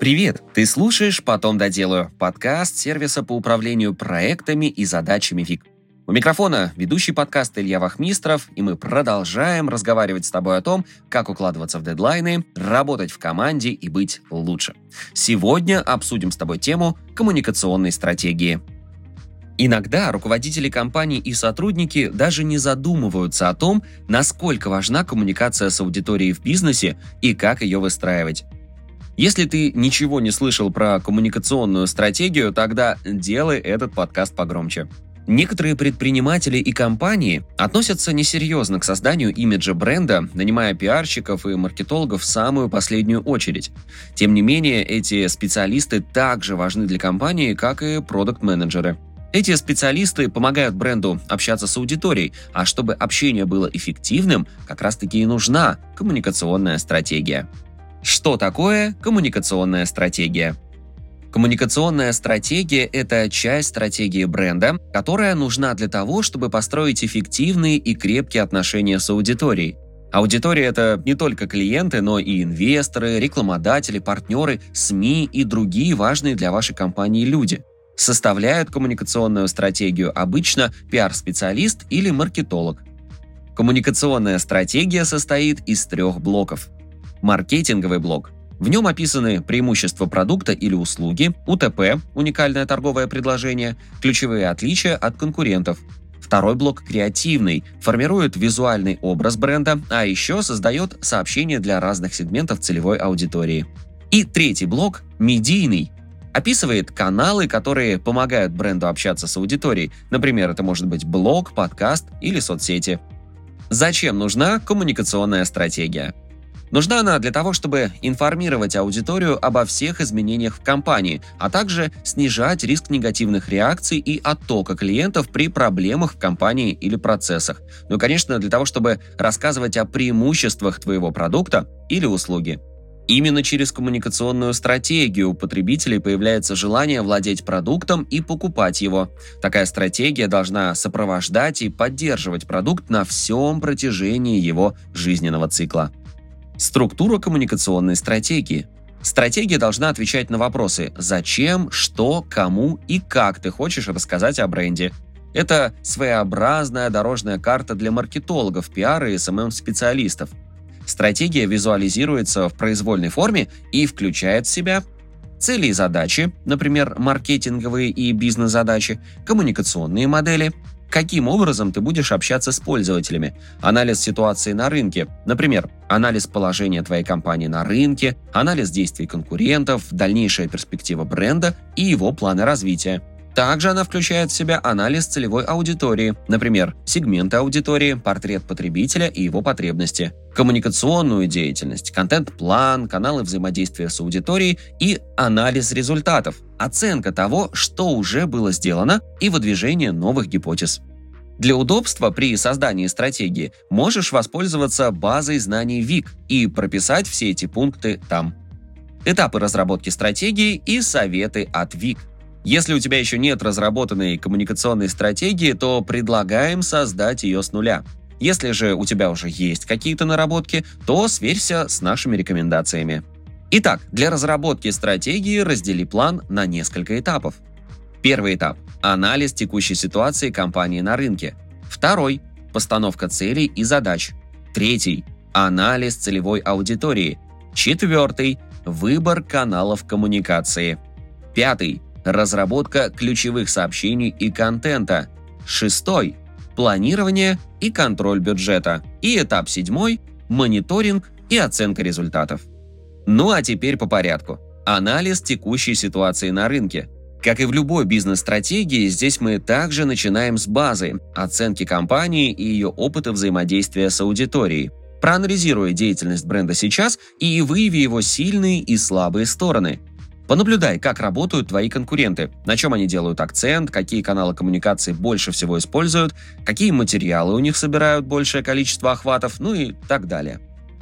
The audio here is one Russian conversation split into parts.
Привет! Ты слушаешь «Потом доделаю» – подкаст сервиса по управлению проектами и задачами ВИК. У микрофона ведущий подкаст Илья Вахмистров, и мы продолжаем разговаривать с тобой о том, как укладываться в дедлайны, работать в команде и быть лучше. Сегодня обсудим с тобой тему коммуникационной стратегии. Иногда руководители компаний и сотрудники даже не задумываются о том, насколько важна коммуникация с аудиторией в бизнесе и как ее выстраивать. Если ты ничего не слышал про коммуникационную стратегию, тогда делай этот подкаст погромче. Некоторые предприниматели и компании относятся несерьезно к созданию имиджа бренда, нанимая пиарщиков и маркетологов в самую последнюю очередь. Тем не менее, эти специалисты также важны для компании, как и продукт-менеджеры. Эти специалисты помогают бренду общаться с аудиторией, а чтобы общение было эффективным, как раз-таки и нужна коммуникационная стратегия. Что такое коммуникационная стратегия? Коммуникационная стратегия – это часть стратегии бренда, которая нужна для того, чтобы построить эффективные и крепкие отношения с аудиторией. Аудитория – это не только клиенты, но и инвесторы, рекламодатели, партнеры, СМИ и другие важные для вашей компании люди. Составляют коммуникационную стратегию обычно пиар-специалист или маркетолог. Коммуникационная стратегия состоит из трех блоков – маркетинговый блок. В нем описаны преимущества продукта или услуги, УТП – уникальное торговое предложение, ключевые отличия от конкурентов. Второй блок креативный, формирует визуальный образ бренда, а еще создает сообщения для разных сегментов целевой аудитории. И третий блок медийный, описывает каналы, которые помогают бренду общаться с аудиторией. Например, это может быть блог, подкаст или соцсети. Зачем нужна коммуникационная стратегия? Нужна она для того, чтобы информировать аудиторию обо всех изменениях в компании, а также снижать риск негативных реакций и оттока клиентов при проблемах в компании или процессах. Ну и, конечно, для того, чтобы рассказывать о преимуществах твоего продукта или услуги. Именно через коммуникационную стратегию у потребителей появляется желание владеть продуктом и покупать его. Такая стратегия должна сопровождать и поддерживать продукт на всем протяжении его жизненного цикла. Структура коммуникационной стратегии. Стратегия должна отвечать на вопросы «зачем», «что», «кому» и «как ты хочешь рассказать о бренде». Это своеобразная дорожная карта для маркетологов, пиара и СММ-специалистов. Стратегия визуализируется в произвольной форме и включает в себя цели и задачи, например, маркетинговые и бизнес-задачи, коммуникационные модели, каким образом ты будешь общаться с пользователями, анализ ситуации на рынке, например, анализ положения твоей компании на рынке, анализ действий конкурентов, дальнейшая перспектива бренда и его планы развития. Также она включает в себя анализ целевой аудитории, например, сегменты аудитории, портрет потребителя и его потребности, коммуникационную деятельность, контент-план, каналы взаимодействия с аудиторией и анализ результатов, оценка того, что уже было сделано и выдвижение новых гипотез. Для удобства при создании стратегии можешь воспользоваться базой знаний ВИК и прописать все эти пункты там. Этапы разработки стратегии и советы от ВИК. Если у тебя еще нет разработанной коммуникационной стратегии, то предлагаем создать ее с нуля. Если же у тебя уже есть какие-то наработки, то сверься с нашими рекомендациями. Итак, для разработки стратегии раздели план на несколько этапов. Первый этап – анализ текущей ситуации компании на рынке. Второй – постановка целей и задач. Третий – анализ целевой аудитории. Четвертый – выбор каналов коммуникации. Пятый разработка ключевых сообщений и контента. Шестой – планирование и контроль бюджета. И этап седьмой – мониторинг и оценка результатов. Ну а теперь по порядку. Анализ текущей ситуации на рынке. Как и в любой бизнес-стратегии, здесь мы также начинаем с базы, оценки компании и ее опыта взаимодействия с аудиторией. Проанализируя деятельность бренда сейчас и выяви его сильные и слабые стороны. Понаблюдай, как работают твои конкуренты, на чем они делают акцент, какие каналы коммуникации больше всего используют, какие материалы у них собирают большее количество охватов, ну и так далее.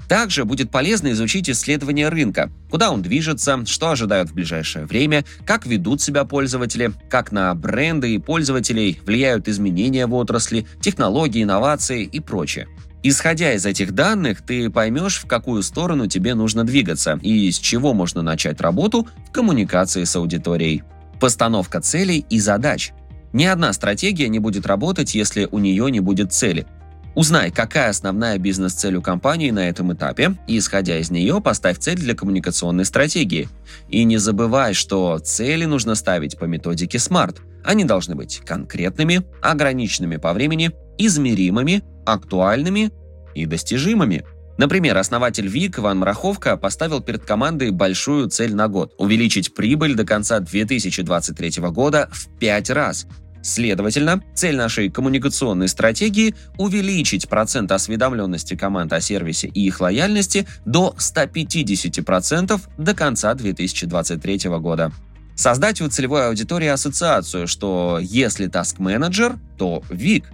Также будет полезно изучить исследование рынка, куда он движется, что ожидают в ближайшее время, как ведут себя пользователи, как на бренды и пользователей влияют изменения в отрасли, технологии, инновации и прочее. Исходя из этих данных, ты поймешь, в какую сторону тебе нужно двигаться и с чего можно начать работу в коммуникации с аудиторией. Постановка целей и задач. Ни одна стратегия не будет работать, если у нее не будет цели. Узнай, какая основная бизнес-цель у компании на этом этапе, и, исходя из нее, поставь цель для коммуникационной стратегии. И не забывай, что цели нужно ставить по методике SMART. Они должны быть конкретными, ограниченными по времени, измеримыми, актуальными и достижимыми. Например, основатель ВИК Иван Мраховка поставил перед командой большую цель на год – увеличить прибыль до конца 2023 года в 5 раз. Следовательно, цель нашей коммуникационной стратегии – увеличить процент осведомленности команд о сервисе и их лояльности до 150% до конца 2023 года. Создать у целевой аудитории ассоциацию, что если task менеджер, то ВИК.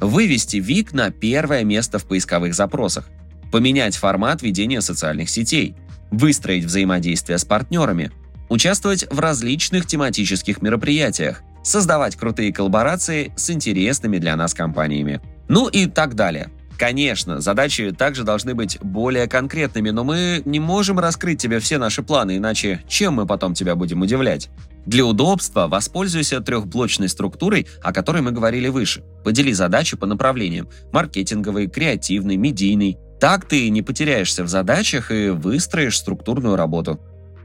Вывести ВИК на первое место в поисковых запросах поменять формат ведения социальных сетей, выстроить взаимодействие с партнерами, участвовать в различных тематических мероприятиях, создавать крутые коллаборации с интересными для нас компаниями. Ну и так далее. Конечно, задачи также должны быть более конкретными, но мы не можем раскрыть тебе все наши планы, иначе чем мы потом тебя будем удивлять? Для удобства воспользуйся трехблочной структурой, о которой мы говорили выше. Подели задачи по направлениям – маркетинговый, креативный, медийный, так ты не потеряешься в задачах и выстроишь структурную работу.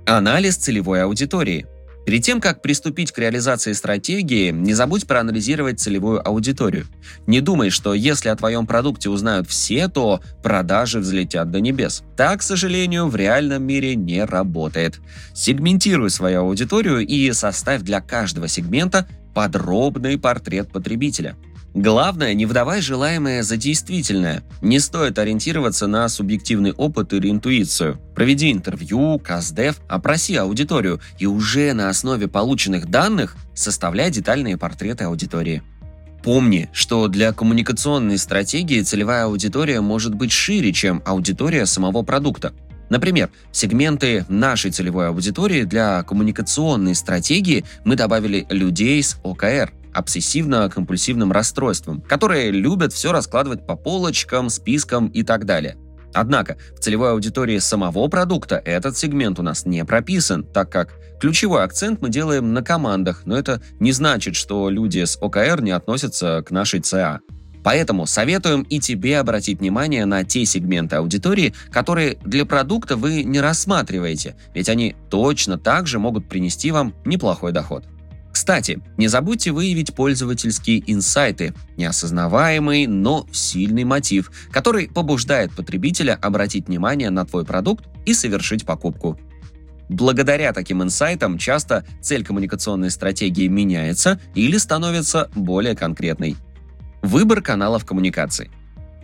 Анализ целевой аудитории. Перед тем, как приступить к реализации стратегии, не забудь проанализировать целевую аудиторию. Не думай, что если о твоем продукте узнают все, то продажи взлетят до небес. Так, к сожалению, в реальном мире не работает. Сегментируй свою аудиторию и составь для каждого сегмента подробный портрет потребителя – Главное, не выдавай желаемое за действительное. Не стоит ориентироваться на субъективный опыт или интуицию. Проведи интервью, каздев, опроси аудиторию и уже на основе полученных данных составляй детальные портреты аудитории. Помни, что для коммуникационной стратегии целевая аудитория может быть шире, чем аудитория самого продукта. Например, сегменты нашей целевой аудитории для коммуникационной стратегии мы добавили людей с ОКР, обсессивно-компульсивным расстройством, которые любят все раскладывать по полочкам, спискам и так далее. Однако в целевой аудитории самого продукта этот сегмент у нас не прописан, так как ключевой акцент мы делаем на командах, но это не значит, что люди с ОКР не относятся к нашей ЦА. Поэтому советуем и тебе обратить внимание на те сегменты аудитории, которые для продукта вы не рассматриваете, ведь они точно так же могут принести вам неплохой доход. Кстати, не забудьте выявить пользовательские инсайты, неосознаваемый, но сильный мотив, который побуждает потребителя обратить внимание на твой продукт и совершить покупку. Благодаря таким инсайтам часто цель коммуникационной стратегии меняется или становится более конкретной. Выбор каналов коммуникации.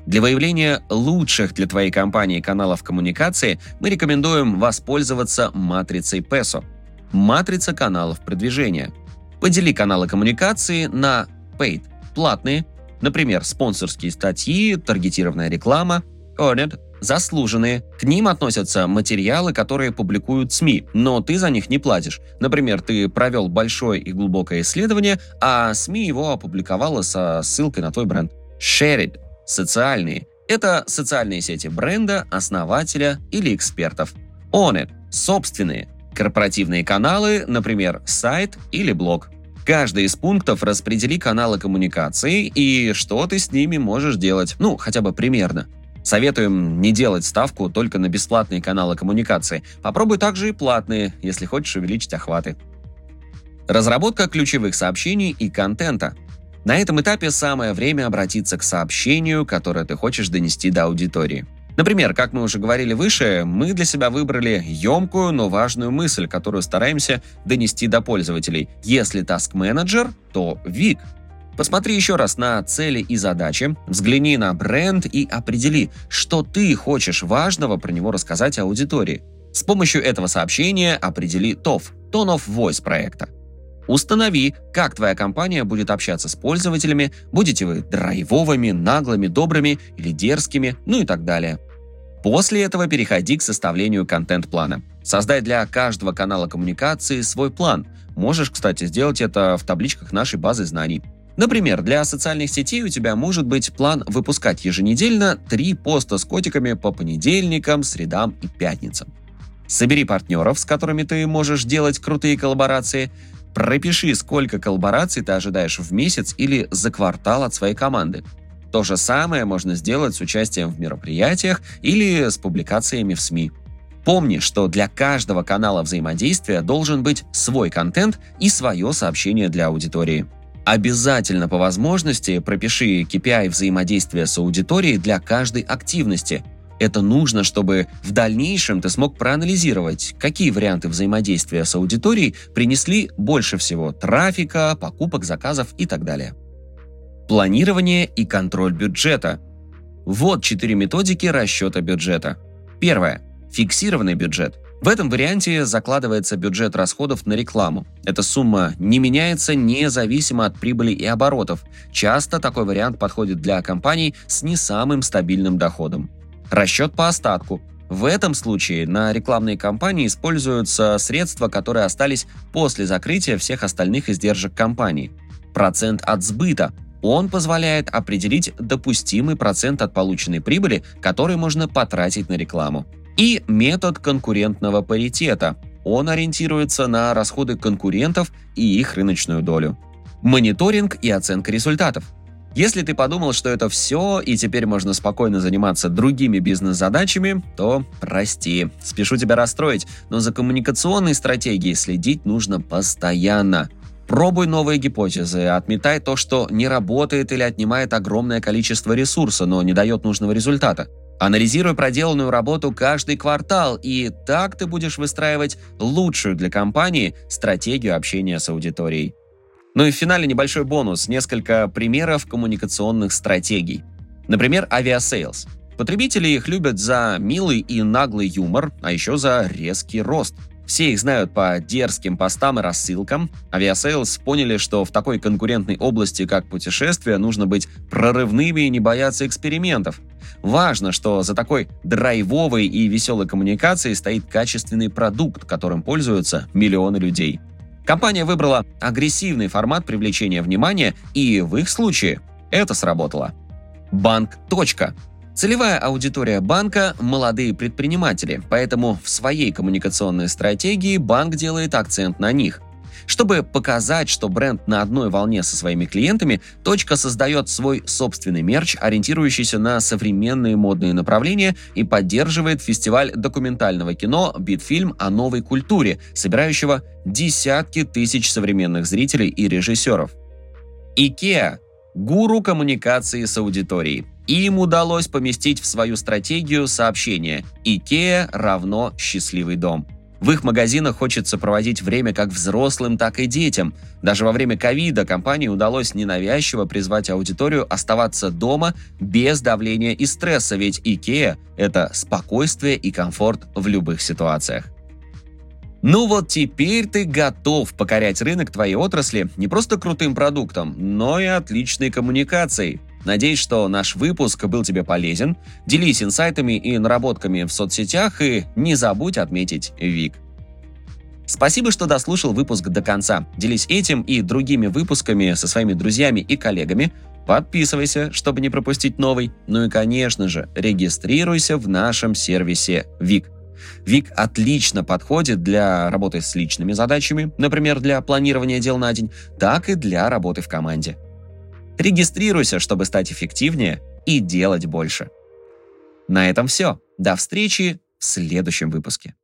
Для выявления лучших для твоей компании каналов коммуникации мы рекомендуем воспользоваться матрицей PESO – матрица каналов продвижения – Подели каналы коммуникации на paid – платные, например, спонсорские статьи, таргетированная реклама, earned – заслуженные. К ним относятся материалы, которые публикуют СМИ, но ты за них не платишь. Например, ты провел большое и глубокое исследование, а СМИ его опубликовала со ссылкой на твой бренд. Shared – социальные. Это социальные сети бренда, основателя или экспертов. Owned – собственные. Корпоративные каналы, например, сайт или блог. Каждый из пунктов распредели каналы коммуникации и что ты с ними можешь делать, ну, хотя бы примерно. Советуем не делать ставку только на бесплатные каналы коммуникации. Попробуй также и платные, если хочешь увеличить охваты. Разработка ключевых сообщений и контента. На этом этапе самое время обратиться к сообщению, которое ты хочешь донести до аудитории. Например, как мы уже говорили выше, мы для себя выбрали емкую, но важную мысль, которую стараемся донести до пользователей. Если Task Manager, то Вик. Посмотри еще раз на цели и задачи, взгляни на бренд и определи, что ты хочешь важного про него рассказать аудитории. С помощью этого сообщения определи TOF – Tone of Voice проекта. Установи, как твоя компания будет общаться с пользователями, будете вы драйвовыми, наглыми, добрыми или дерзкими, ну и так далее. После этого переходи к составлению контент-плана. Создай для каждого канала коммуникации свой план. Можешь, кстати, сделать это в табличках нашей базы знаний. Например, для социальных сетей у тебя может быть план выпускать еженедельно три поста с котиками по понедельникам, средам и пятницам. Собери партнеров, с которыми ты можешь делать крутые коллаборации. Пропиши, сколько коллабораций ты ожидаешь в месяц или за квартал от своей команды. То же самое можно сделать с участием в мероприятиях или с публикациями в СМИ. Помни, что для каждого канала взаимодействия должен быть свой контент и свое сообщение для аудитории. Обязательно по возможности пропиши KPI взаимодействия с аудиторией для каждой активности. Это нужно, чтобы в дальнейшем ты смог проанализировать, какие варианты взаимодействия с аудиторией принесли больше всего трафика, покупок, заказов и так далее. Планирование и контроль бюджета. Вот четыре методики расчета бюджета. Первое. Фиксированный бюджет. В этом варианте закладывается бюджет расходов на рекламу. Эта сумма не меняется независимо от прибыли и оборотов. Часто такой вариант подходит для компаний с не самым стабильным доходом. Расчет по остатку. В этом случае на рекламные кампании используются средства, которые остались после закрытия всех остальных издержек компании. Процент от сбыта. Он позволяет определить допустимый процент от полученной прибыли, который можно потратить на рекламу и метод конкурентного паритета. Он ориентируется на расходы конкурентов и их рыночную долю. Мониторинг и оценка результатов. Если ты подумал, что это все, и теперь можно спокойно заниматься другими бизнес-задачами, то прости, спешу тебя расстроить, но за коммуникационной стратегией следить нужно постоянно. Пробуй новые гипотезы, отметай то, что не работает или отнимает огромное количество ресурса, но не дает нужного результата. Анализируй проделанную работу каждый квартал, и так ты будешь выстраивать лучшую для компании стратегию общения с аудиторией. Ну и в финале небольшой бонус, несколько примеров коммуникационных стратегий. Например, Aviasales. Потребители их любят за милый и наглый юмор, а еще за резкий рост – все их знают по дерзким постам и рассылкам. Aviasales поняли, что в такой конкурентной области, как путешествия, нужно быть прорывными и не бояться экспериментов. Важно, что за такой драйвовой и веселой коммуникацией стоит качественный продукт, которым пользуются миллионы людей. Компания выбрала агрессивный формат привлечения внимания, и в их случае это сработало. Банк. Целевая аудитория банка – молодые предприниматели, поэтому в своей коммуникационной стратегии банк делает акцент на них. Чтобы показать, что бренд на одной волне со своими клиентами, точка создает свой собственный мерч, ориентирующийся на современные модные направления и поддерживает фестиваль документального кино «Битфильм о новой культуре», собирающего десятки тысяч современных зрителей и режиссеров. IKEA – гуру коммуникации с аудиторией – им удалось поместить в свою стратегию сообщение «Икеа равно счастливый дом». В их магазинах хочется проводить время как взрослым, так и детям. Даже во время ковида компании удалось ненавязчиво призвать аудиторию оставаться дома без давления и стресса, ведь IKEA – это спокойствие и комфорт в любых ситуациях. Ну вот теперь ты готов покорять рынок твоей отрасли не просто крутым продуктом, но и отличной коммуникацией. Надеюсь, что наш выпуск был тебе полезен. Делись инсайтами и наработками в соцсетях и не забудь отметить Вик. Спасибо, что дослушал выпуск до конца. Делись этим и другими выпусками со своими друзьями и коллегами. Подписывайся, чтобы не пропустить новый. Ну и, конечно же, регистрируйся в нашем сервисе Вик. Вик отлично подходит для работы с личными задачами, например, для планирования дел на день, так и для работы в команде. Регистрируйся, чтобы стать эффективнее и делать больше. На этом все. До встречи в следующем выпуске.